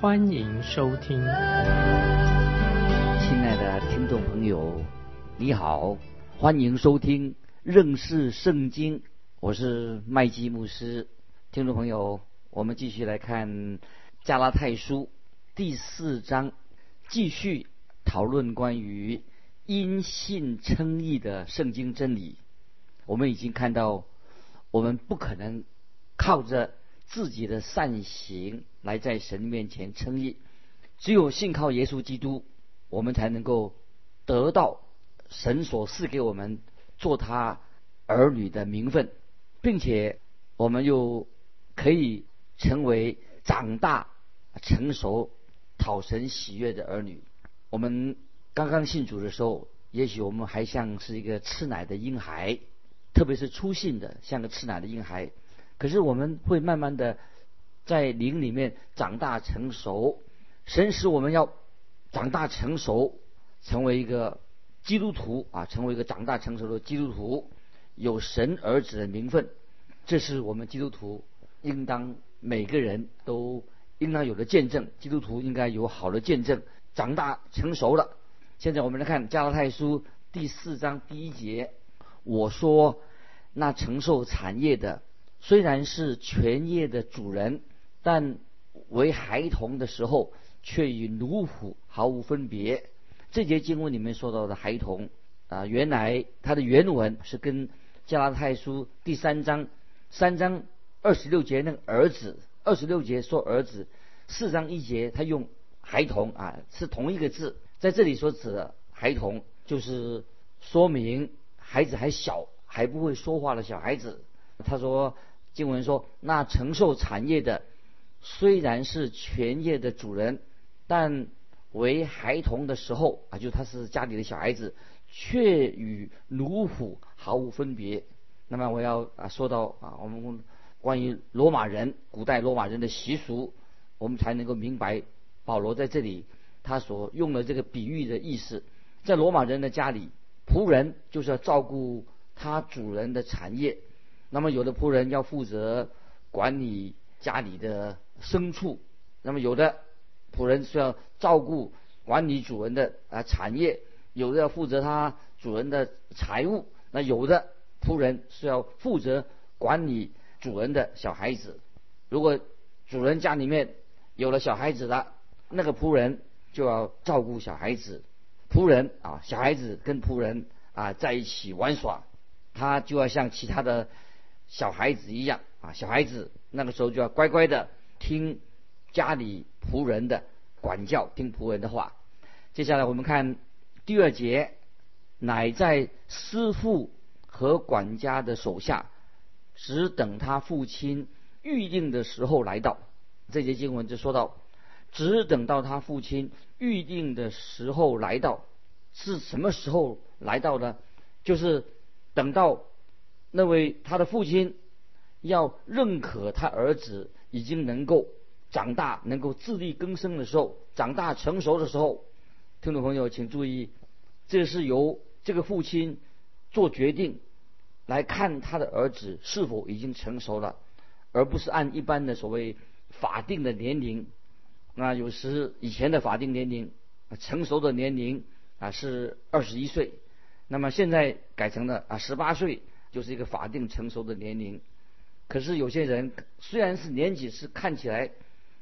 欢迎收听。亲爱的听众朋友，你好，欢迎收听认识圣经，我是麦基牧师。听众朋友，我们继续来看加拉太书第四章，继续讨论关于。因信称义的圣经真理，我们已经看到，我们不可能靠着自己的善行来在神面前称义，只有信靠耶稣基督，我们才能够得到神所赐给我们做他儿女的名分，并且我们又可以成为长大成熟、讨神喜悦的儿女。我们。刚刚信主的时候，也许我们还像是一个吃奶的婴孩，特别是初信的，像个吃奶的婴孩。可是我们会慢慢的在灵里面长大成熟，神使我们要长大成熟，成为一个基督徒啊，成为一个长大成熟的基督徒，有神儿子的名分。这是我们基督徒应当每个人都应当有的见证。基督徒应该有好的见证，长大成熟了。现在我们来看加拉太书第四章第一节，我说那承受产业的虽然是全业的主人，但为孩童的时候却与奴仆毫无分别。这节经文里面说到的孩童啊，原来它的原文是跟加拉太书第三章三章二十六节那个儿子，二十六节说儿子，四章一节他用孩童啊，是同一个字。在这里所指的孩童，就是说明孩子还小，还不会说话的小孩子。他说经文说，那承受产业的虽然是全业的主人，但为孩童的时候啊，就他是家里的小孩子，却与奴仆毫无分别。那么我要啊说到啊，我们关于罗马人古代罗马人的习俗，我们才能够明白保罗在这里。他所用的这个比喻的意思，在罗马人的家里，仆人就是要照顾他主人的产业。那么有的仆人要负责管理家里的牲畜，那么有的仆人是要照顾管理主人的啊产业，有的要负责他主人的财务，那有的仆人是要负责管理主人的小孩子。如果主人家里面有了小孩子了，那个仆人。就要照顾小孩子，仆人啊，小孩子跟仆人啊在一起玩耍，他就要像其他的小孩子一样啊，小孩子那个时候就要乖乖的听家里仆人的管教，听仆人的话。接下来我们看第二节，乃在师傅和管家的手下，只等他父亲预定的时候来到。这节经文就说到。只等到他父亲预定的时候来到，是什么时候来到呢？就是等到那位他的父亲要认可他儿子已经能够长大、能够自力更生的时候，长大成熟的时候。听众朋友，请注意，这是由这个父亲做决定来看他的儿子是否已经成熟了，而不是按一般的所谓法定的年龄。那有时以前的法定年龄，成熟的年龄啊是二十一岁，那么现在改成了啊十八岁就是一个法定成熟的年龄。可是有些人虽然是年纪是看起来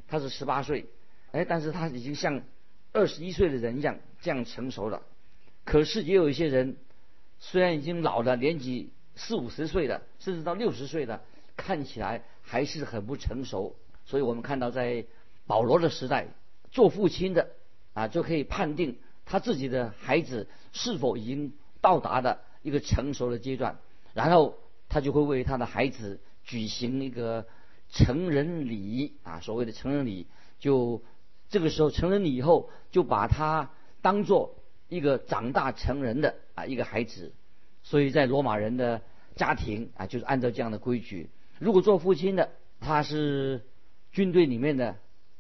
他是十八岁，哎，但是他已经像二十一岁的人一样这样成熟了。可是也有一些人虽然已经老了，年纪四五十岁了，甚至到六十岁了，看起来还是很不成熟。所以我们看到在。保罗的时代，做父亲的啊，就可以判定他自己的孩子是否已经到达了一个成熟的阶段，然后他就会为他的孩子举行一个成人礼啊，所谓的成人礼，就这个时候成人礼以后，就把他当做一个长大成人的啊一个孩子。所以在罗马人的家庭啊，就是按照这样的规矩。如果做父亲的，他是军队里面的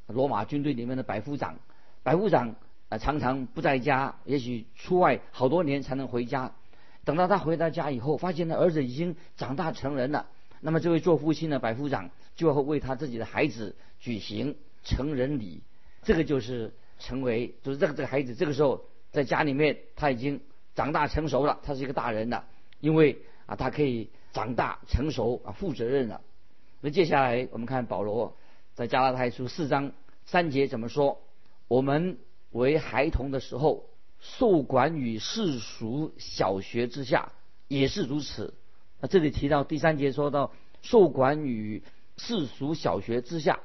罗马军队里面的百夫长，百夫长啊常常不在家，也许出外好多年才能回家。等到他回到家以后，发现他儿子已经长大成人了，那么这位做父亲的百夫长就要为他自己的孩子举行成人礼。这个就是成为，就是这个这个孩子这个时候在家里面他已经。长大成熟了，他是一个大人了，因为啊，他可以长大成熟啊，负责任了。那接下来我们看保罗在加拉太书四章三节怎么说？我们为孩童的时候，受管于世俗小学之下，也是如此。那这里提到第三节说到受管于世俗小学之下，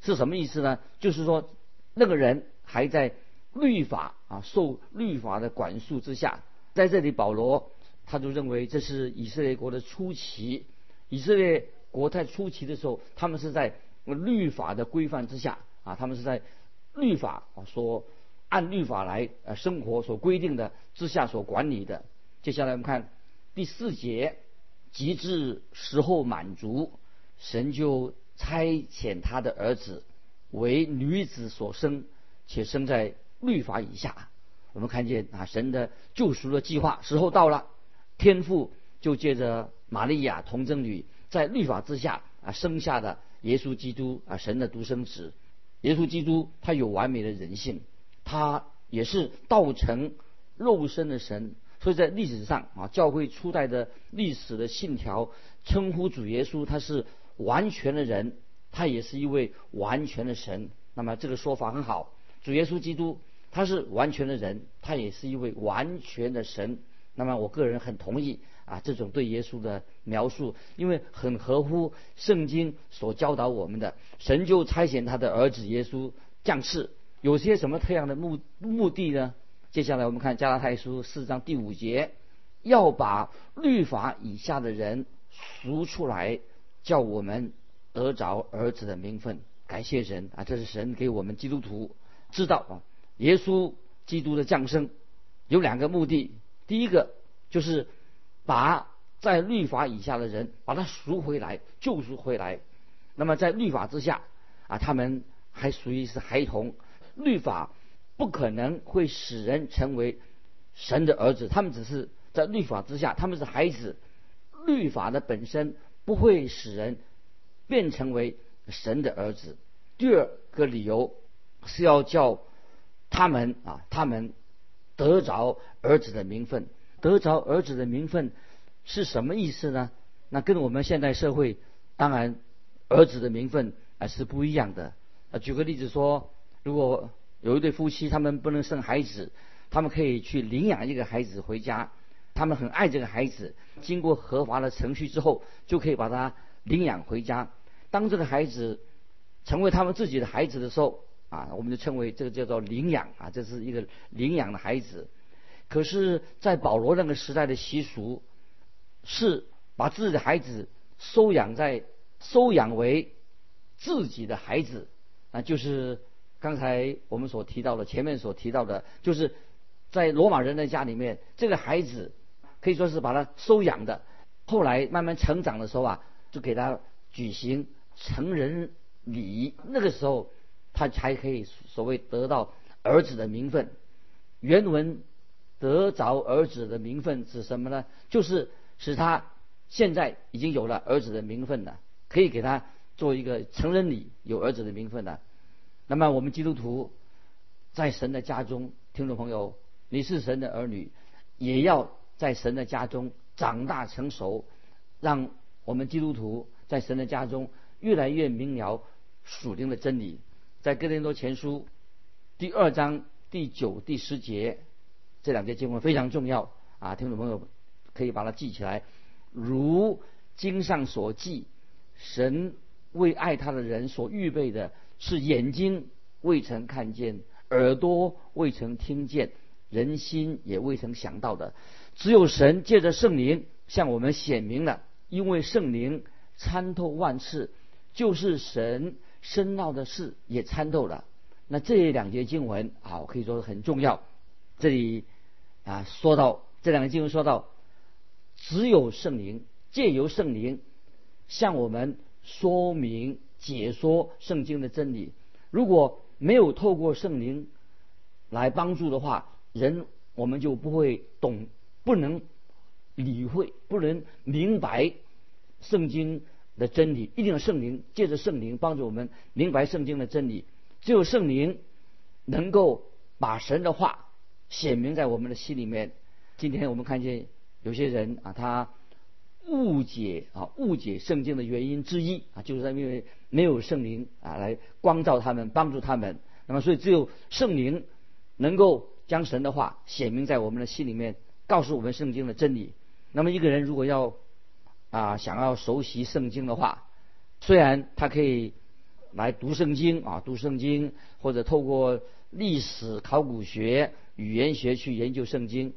是什么意思呢？就是说那个人还在律法啊，受律法的管束之下。在这里，保罗他就认为这是以色列国的初期。以色列国在初期的时候，他们是在律法的规范之下啊，他们是在律法啊所按律法来呃生活所规定的之下所管理的。接下来我们看第四节，极致时候满足，神就差遣他的儿子为女子所生，且生在律法以下。我们看见啊，神的救赎的计划时候到了，天父就借着玛利亚童贞女在律法之下啊生下的耶稣基督啊，神的独生子。耶稣基督他有完美的人性，他也是道成肉身的神。所以在历史上啊，教会初代的历史的信条称呼主耶稣他是完全的人，他也是一位完全的神。那么这个说法很好，主耶稣基督。他是完全的人，他也是一位完全的神。那么，我个人很同意啊这种对耶稣的描述，因为很合乎圣经所教导我们的。神就差遣他的儿子耶稣降世，有些什么特样的目目的呢？接下来我们看加拉太书四章第五节，要把律法以下的人赎出来，叫我们得着儿子的名分。感谢神啊！这是神给我们基督徒知道啊。耶稣基督的降生有两个目的，第一个就是把在律法以下的人把他赎回来、救赎回来。那么在律法之下啊，他们还属于是孩童，律法不可能会使人成为神的儿子，他们只是在律法之下，他们是孩子。律法的本身不会使人变成为神的儿子。第二个理由是要叫。他们啊，他们得着儿子的名分，得着儿子的名分是什么意思呢？那跟我们现代社会当然儿子的名分啊是不一样的。啊，举个例子说，如果有一对夫妻，他们不能生孩子，他们可以去领养一个孩子回家，他们很爱这个孩子，经过合法的程序之后，就可以把他领养回家。当这个孩子成为他们自己的孩子的时候，啊，我们就称为这个叫做领养啊，这是一个领养的孩子。可是，在保罗那个时代的习俗，是把自己的孩子收养在收养为自己的孩子啊，就是刚才我们所提到的，前面所提到的，就是在罗马人的家里面，这个孩子可以说是把他收养的。后来慢慢成长的时候啊，就给他举行成人礼，那个时候。他才可以所谓得到儿子的名分。原文得着儿子的名分指什么呢？就是使他现在已经有了儿子的名分了，可以给他做一个成人礼，有儿子的名分了。那么我们基督徒在神的家中，听众朋友，你是神的儿女，也要在神的家中长大成熟，让我们基督徒在神的家中越来越明了属灵的真理。在哥林多前书第二章第九、第十节这两节经文非常重要啊，听众朋友可以把它记起来。如经上所记，神为爱他的人所预备的是眼睛未曾看见，耳朵未曾听见，人心也未曾想到的。只有神借着圣灵向我们显明了，因为圣灵参透万事，就是神。深奥的事也参透了，那这两节经文啊，可以说很重要。这里啊说到这两个经文说到，只有圣灵借由圣灵向我们说明解说圣经的真理。如果没有透过圣灵来帮助的话，人我们就不会懂，不能理会，不能明白圣经的真理。一定要圣灵借着圣灵帮助我们明白圣经的真理。只有圣灵能够把神的话显明在我们的心里面。今天我们看见有些人啊，他误解啊，误解圣经的原因之一啊，就是因为没有圣灵啊来光照他们，帮助他们。那么，所以只有圣灵能够将神的话显明在我们的心里面，告诉我们圣经的真理。那么，一个人如果要啊想要熟悉圣经的话，虽然他可以。来读圣经啊，读圣经，或者透过历史、考古学、语言学去研究圣经，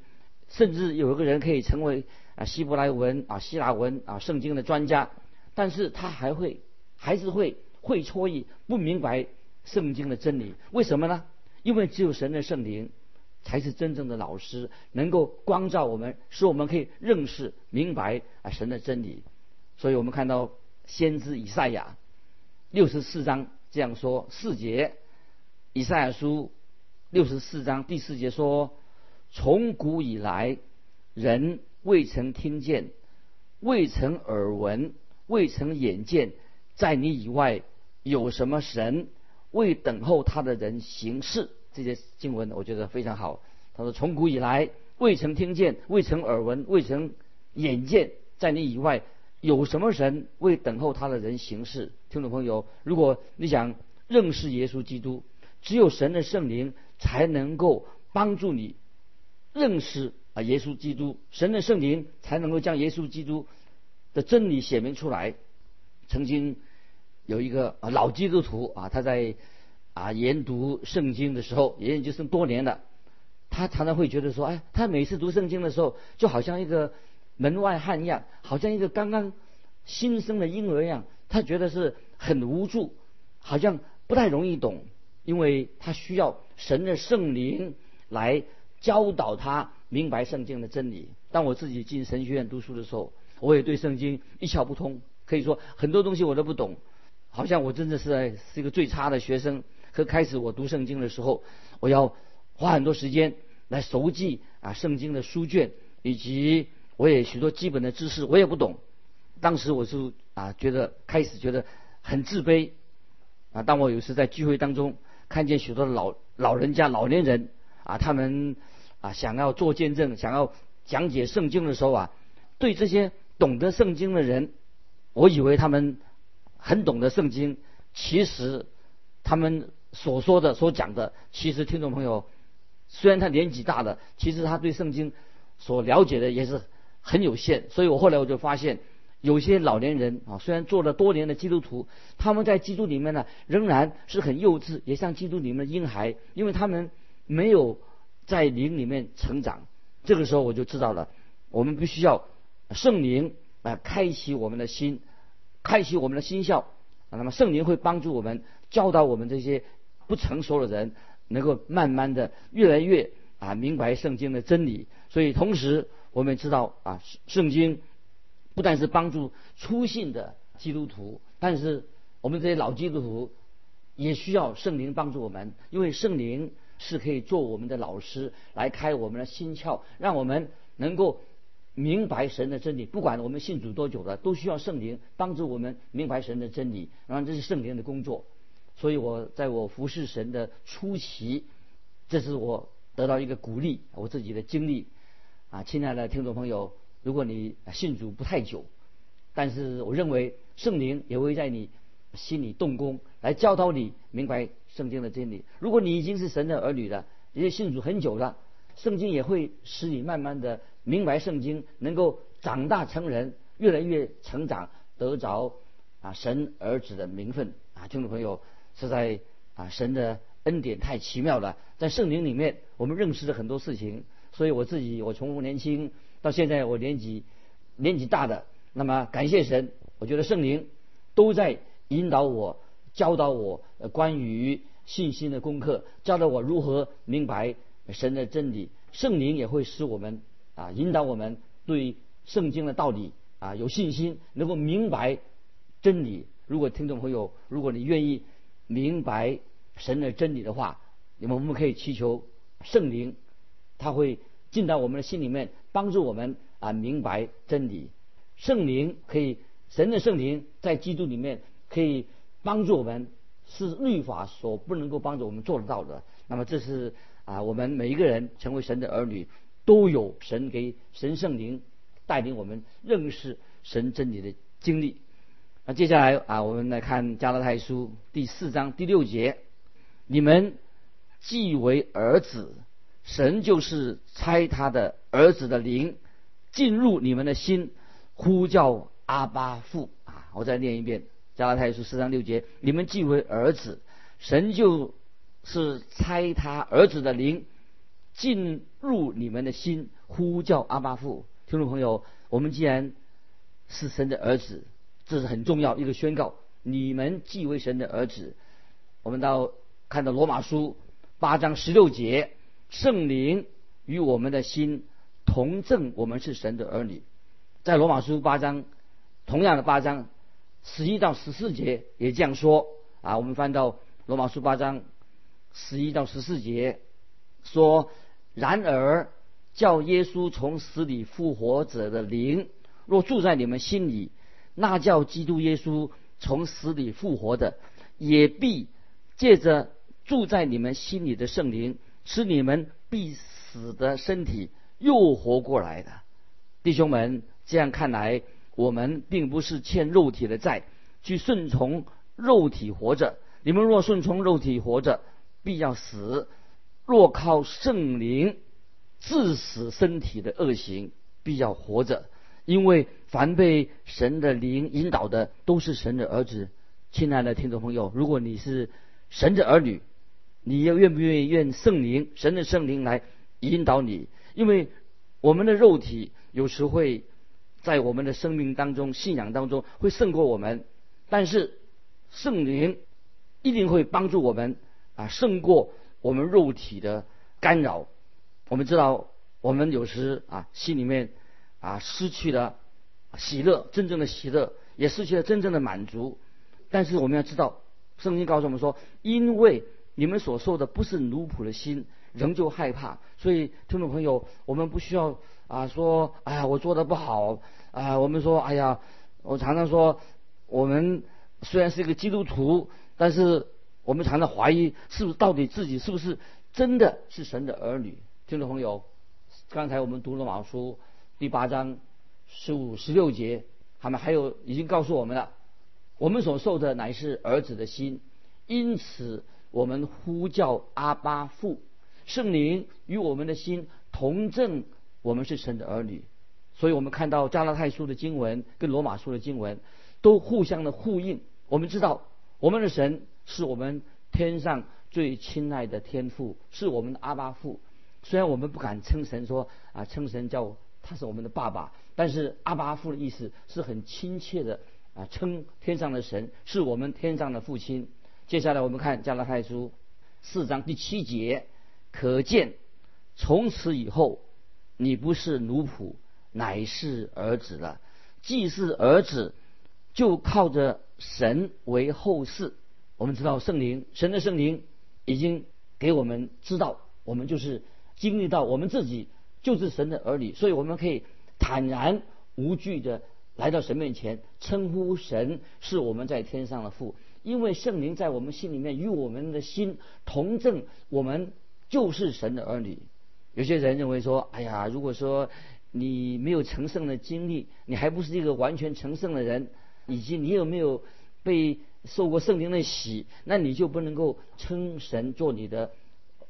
甚至有一个人可以成为啊希伯来文啊希腊文啊圣经的专家，但是他还会还是会会错意，不明白圣经的真理。为什么呢？因为只有神的圣灵才是真正的老师，能够光照我们，使我们可以认识明白啊神的真理。所以我们看到先知以赛亚。六十四章这样说四节，以赛亚书六十四章第四节说：从古以来，人未曾听见，未曾耳闻，未曾眼见，在你以外有什么神为等候他的人行事？这些经文我觉得非常好。他说：从古以来，未曾听见，未曾耳闻，未曾眼见，在你以外。有什么神为等候他的人行事？听众朋友，如果你想认识耶稣基督，只有神的圣灵才能够帮助你认识啊耶稣基督。神的圣灵才能够将耶稣基督的真理显明出来。曾经有一个啊老基督徒啊，他在啊研读圣经的时候，研究生多年了，他常常会觉得说，哎，他每次读圣经的时候，就好像一个。门外汉一样，好像一个刚刚新生的婴儿一样，他觉得是很无助，好像不太容易懂，因为他需要神的圣灵来教导他明白圣经的真理。当我自己进神学院读书的时候，我也对圣经一窍不通，可以说很多东西我都不懂，好像我真的是是一个最差的学生。可开始我读圣经的时候，我要花很多时间来熟记啊圣经的书卷以及。我也许多基本的知识我也不懂，当时我是啊觉得开始觉得很自卑啊。当我有时在聚会当中看见许多老老人家老年人啊，他们啊想要做见证，想要讲解圣经的时候啊，对这些懂得圣经的人，我以为他们很懂得圣经，其实他们所说的所讲的，其实听众朋友虽然他年纪大了，其实他对圣经所了解的也是。很有限，所以我后来我就发现，有些老年人啊，虽然做了多年的基督徒，他们在基督里面呢，仍然是很幼稚，也像基督里面的婴孩，因为他们没有在灵里面成长。这个时候我就知道了，我们必须要圣灵啊，开启我们的心，开启我们的心窍。那么圣灵会帮助我们，教导我们这些不成熟的人，能够慢慢的越来越啊明白圣经的真理。所以同时。我们知道啊，圣经不但是帮助初信的基督徒，但是我们这些老基督徒也需要圣灵帮助我们，因为圣灵是可以做我们的老师，来开我们的心窍，让我们能够明白神的真理。不管我们信主多久了，都需要圣灵帮助我们明白神的真理。然后这是圣灵的工作。所以我在我服侍神的初期，这是我得到一个鼓励，我自己的经历。啊，亲爱的听众朋友，如果你信主不太久，但是我认为圣灵也会在你心里动工，来教导你明白圣经的真理。如果你已经是神的儿女了，也信主很久了，圣经也会使你慢慢的明白圣经，能够长大成人，越来越成长，得着啊神儿子的名分。啊，听众朋友，实在啊神的恩典太奇妙了，在圣灵里面，我们认识了很多事情。所以我自己，我从年轻到现在，我年纪年纪大的，那么感谢神，我觉得圣灵都在引导我、教导我关于信心的功课，教导我如何明白神的真理。圣灵也会使我们啊，引导我们对圣经的道理啊有信心，能够明白真理。如果听众朋友，如果你愿意明白神的真理的话，那么我们可以祈求圣灵，他会进到我们的心里面，帮助我们啊明白真理。圣灵可以，神的圣灵在基督里面可以帮助我们。是律法所不能够帮助我们做得到的。那么这是啊，我们每一个人成为神的儿女，都有神给神圣灵带领我们认识神真理的经历。那接下来啊，我们来看加拉太书第四章第六节：你们既为儿子，神就是差他的儿子的灵进入你们的心，呼叫阿巴父啊！我再念一遍。加拉太书四章六节，你们既为儿子，神就是差他儿子的灵进入你们的心，呼叫阿巴父。听众朋友，我们既然是神的儿子，这是很重要一个宣告。你们既为神的儿子，我们到看到罗马书八章十六节，圣灵与我们的心同证，我们是神的儿女。在罗马书八章，同样的八章。十一到十四节也这样说啊，我们翻到罗马书八章十一到十四节说：然而叫耶稣从死里复活者的灵，若住在你们心里，那叫基督耶稣从死里复活的，也必借着住在你们心里的圣灵，使你们必死的身体又活过来的。弟兄们，这样看来。我们并不是欠肉体的债，去顺从肉体活着。你们若顺从肉体活着，必要死；若靠圣灵致死身体的恶行，必要活着。因为凡被神的灵引导的，都是神的儿子。亲爱的听众朋友，如果你是神的儿女，你要愿不愿意愿圣灵、神的圣灵来引导你？因为我们的肉体有时会。在我们的生命当中、信仰当中会胜过我们，但是圣灵一定会帮助我们啊，胜过我们肉体的干扰。我们知道，我们有时啊，心里面啊失去了喜乐，真正的喜乐也失去了真正的满足。但是我们要知道，圣经告诉我们说，因为你们所受的不是奴仆的心，仍旧害怕。所以，听众朋友，我们不需要。啊，说，哎呀，我做的不好，啊，我们说，哎呀，我常常说，我们虽然是一个基督徒，但是我们常常怀疑，是不是到底自己是不是真的是神的儿女？听众朋友，刚才我们读了马书第八章十五、十六节，他们还有已经告诉我们了，我们所受的乃是儿子的心，因此我们呼叫阿巴父，圣灵与我们的心同证。我们是神的儿女，所以我们看到加拉太书的经文跟罗马书的经文都互相的呼应。我们知道我们的神是我们天上最亲爱的天父，是我们的阿巴父。虽然我们不敢称神说啊，称神叫他是我们的爸爸，但是阿巴父的意思是很亲切的啊，称天上的神是我们天上的父亲。接下来我们看加拉太书四章第七节，可见从此以后。你不是奴仆，乃是儿子了。既是儿子，就靠着神为后世。我们知道圣灵，神的圣灵已经给我们知道，我们就是经历到我们自己就是神的儿女，所以我们可以坦然无惧的来到神面前，称呼神是我们在天上的父，因为圣灵在我们心里面与我们的心同证，我们就是神的儿女。有些人认为说，哎呀，如果说你没有成圣的经历，你还不是一个完全成圣的人，以及你有没有被受过圣灵的洗，那你就不能够称神做你的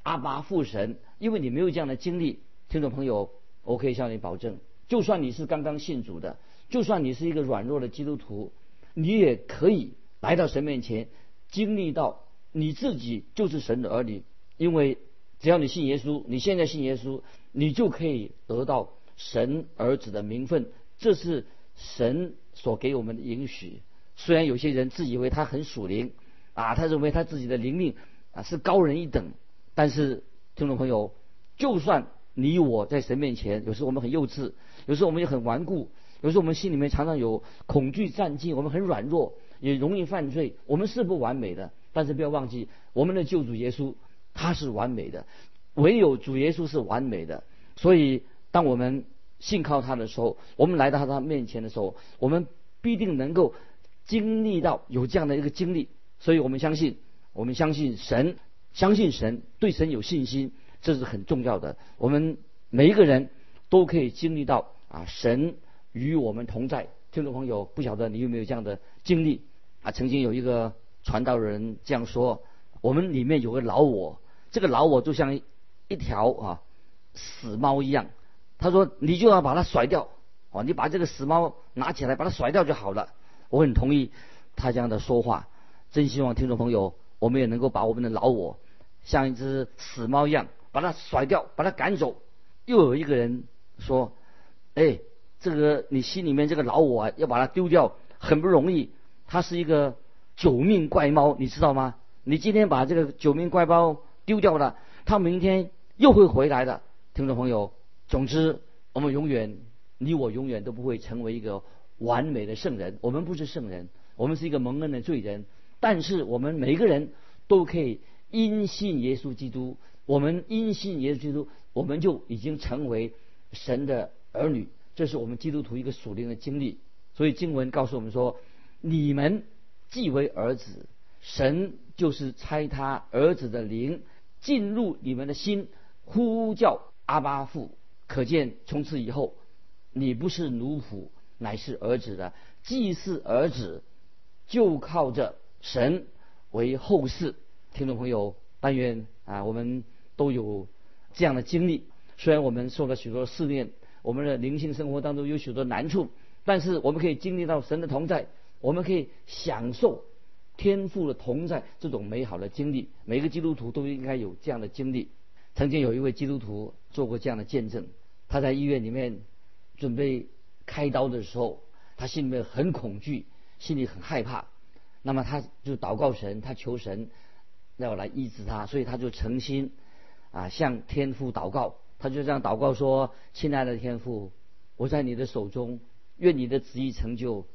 阿巴父神，因为你没有这样的经历。听众朋友，我可以向你保证，就算你是刚刚信主的，就算你是一个软弱的基督徒，你也可以来到神面前，经历到你自己就是神的儿女，因为。只要你信耶稣，你现在信耶稣，你就可以得到神儿子的名分。这是神所给我们的允许。虽然有些人自以为他很属灵，啊，他认为他自己的灵命啊是高人一等。但是听众朋友，就算你我在神面前，有时候我们很幼稚，有时候我们也很顽固，有时候我们心里面常常有恐惧战兢，我们很软弱，也容易犯罪。我们是不完美的，但是不要忘记，我们的救主耶稣他是完美的，唯有主耶稣是完美的。所以，当我们信靠他的时候，我们来到他面前的时候，我们必定能够经历到有这样的一个经历。所以我们相信，我们相信神。相信神，对神有信心，这是很重要的。我们每一个人都可以经历到啊，神与我们同在。听众朋友，不晓得你有没有这样的经历啊？曾经有一个传道人这样说：我们里面有个老我，这个老我就像一条啊死猫一样。他说，你就要把它甩掉啊，你把这个死猫拿起来，把它甩掉就好了。我很同意他这样的说话，真希望听众朋友。我们也能够把我们的老我，像一只死猫一样，把它甩掉，把它赶走。又有一个人说：“哎，这个你心里面这个老我啊，要把它丢掉，很不容易。它是一个九命怪猫，你知道吗？你今天把这个九命怪猫丢掉了，他明天又会回来的。”听众朋友，总之，我们永远，你我永远都不会成为一个完美的圣人。我们不是圣人，我们是一个蒙恩的罪人。但是我们每个人都可以因信耶稣基督，我们因信耶稣基督，我们就已经成为神的儿女。这是我们基督徒一个属灵的经历。所以经文告诉我们说：“你们既为儿子，神就是差他儿子的灵进入你们的心，呼叫阿巴父。可见从此以后，你不是奴仆，乃是儿子的。既是儿子，就靠着。”神为后世，听众朋友，但愿啊，我们都有这样的经历。虽然我们受了许多试炼，我们的灵性生活当中有许多难处，但是我们可以经历到神的同在，我们可以享受天赋的同在这种美好的经历。每个基督徒都应该有这样的经历。曾经有一位基督徒做过这样的见证，他在医院里面准备开刀的时候，他心里面很恐惧，心里很害怕。那么他就祷告神，他求神要来医治他，所以他就诚心啊向天父祷告。他就这样祷告说：“亲爱的天父，我在你的手中，愿你的旨意成就。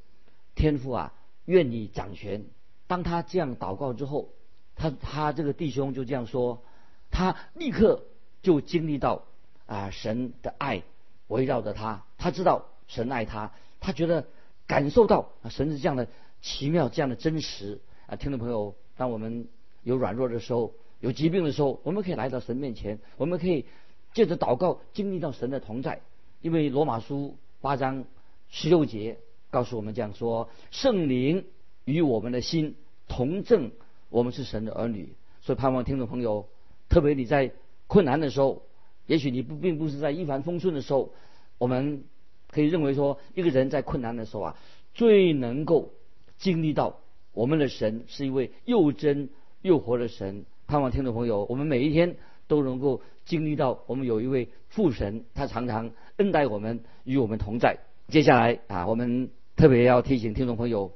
天父啊，愿你掌权。”当他这样祷告之后，他他这个弟兄就这样说，他立刻就经历到啊神的爱围绕着他，他知道神爱他，他觉得感受到啊神是这样的。奇妙这样的真实啊，听众朋友，当我们有软弱的时候，有疾病的时候，我们可以来到神面前，我们可以借着祷告经历到神的同在。因为罗马书八章十六节告诉我们这样说：圣灵与我们的心同证，我们是神的儿女。所以盼望听众朋友，特别你在困难的时候，也许你不并不是在一帆风顺的时候，我们可以认为说，一个人在困难的时候啊，最能够。经历到我们的神是一位又真又活的神，盼望听众朋友，我们每一天都能够经历到我们有一位父神，他常常恩待我们，与我们同在。接下来啊，我们特别要提醒听众朋友，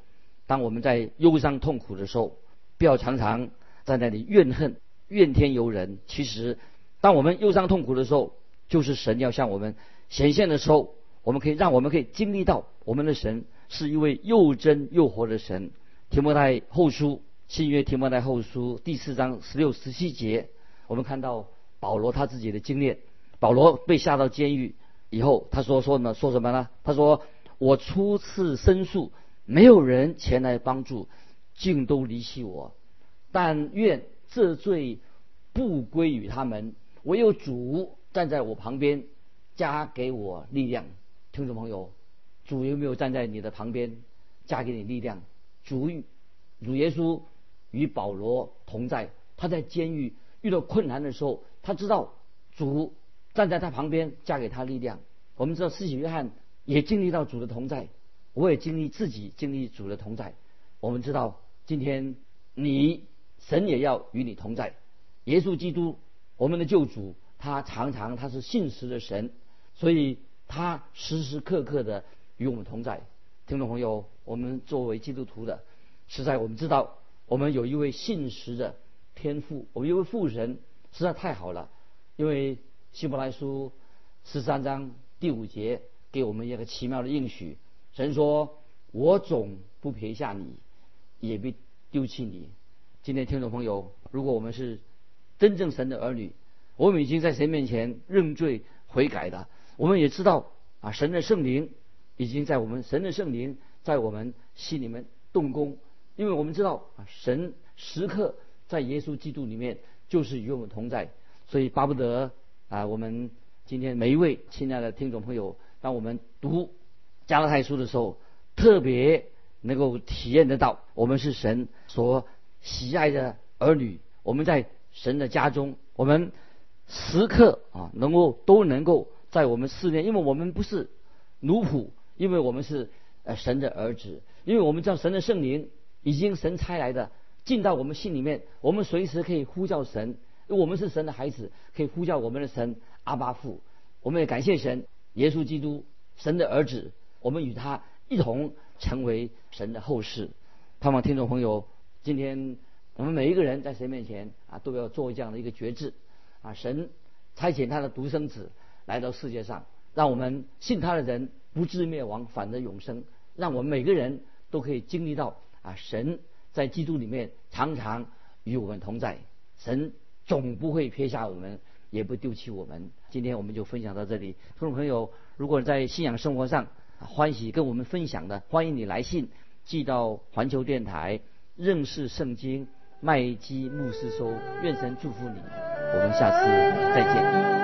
当我们在忧伤痛苦的时候，不要常常在那里怨恨、怨天尤人。其实，当我们忧伤痛苦的时候，就是神要向我们显现的时候，我们可以让我们可以经历到我们的神。是一位又真又活的神。提摩太后书新约提摩太后书第四章十六十七节，我们看到保罗他自己的经验。保罗被下到监狱以后，他说说呢，说什么呢？他说：“我初次申诉，没有人前来帮助，竟都离弃我。但愿这罪不归于他们，唯有主站在我旁边，加给我力量。”听众朋友。主有没有站在你的旁边，加给你力量？主主耶稣与保罗同在，他在监狱遇到困难的时候，他知道主站在他旁边，加给他力量。我们知道，施洗约翰也经历到主的同在，我也经历自己经历主的同在。我们知道，今天你神也要与你同在。耶稣基督，我们的救主，他常常他是信实的神，所以他时时刻刻的。与我们同在，听众朋友，我们作为基督徒的，实在我们知道，我们有一位信实的天父，我们一位父神实在太好了。因为希伯来书十三章第五节给我们一个奇妙的应许，神说：“我总不撇下你，也不丢弃你。”今天听众朋友，如果我们是真正神的儿女，我们已经在神面前认罪悔改的，我们也知道啊，神的圣灵已经在我们神的圣灵在我们心里面动工，因为我们知道啊，神时刻在耶稣基督里面就是与我们同在，所以巴不得啊，我们今天每一位亲爱的听众朋友，当我们读加拉太书的时候，特别能够体验得到，我们是神所喜爱的儿女，我们在神的家中，我们。时刻啊，能够都能够在我们试炼，因为我们不是奴仆，因为我们是呃神的儿子，因为我们知道神的圣灵已经神差来的进到我们心里面，我们随时可以呼叫神，我们是神的孩子，可以呼叫我们的神阿巴父。我们也感谢神，耶稣基督神的儿子，我们与他一同成为神的后世。盼望听众朋友，今天我们每一个人在神面前啊，都要做这样的一个决志。啊，神差遣他的独生子来到世界上，让我们信他的人不至灭亡，反得永生。让我们每个人都可以经历到啊，神在基督里面常常与我们同在，神总不会撇下我们，也不丢弃我们。今天我们就分享到这里，听众朋友，如果在信仰生活上欢喜跟我们分享的，欢迎你来信寄到环球电台认识圣经麦基牧师收，愿神祝福你。我们下次再见。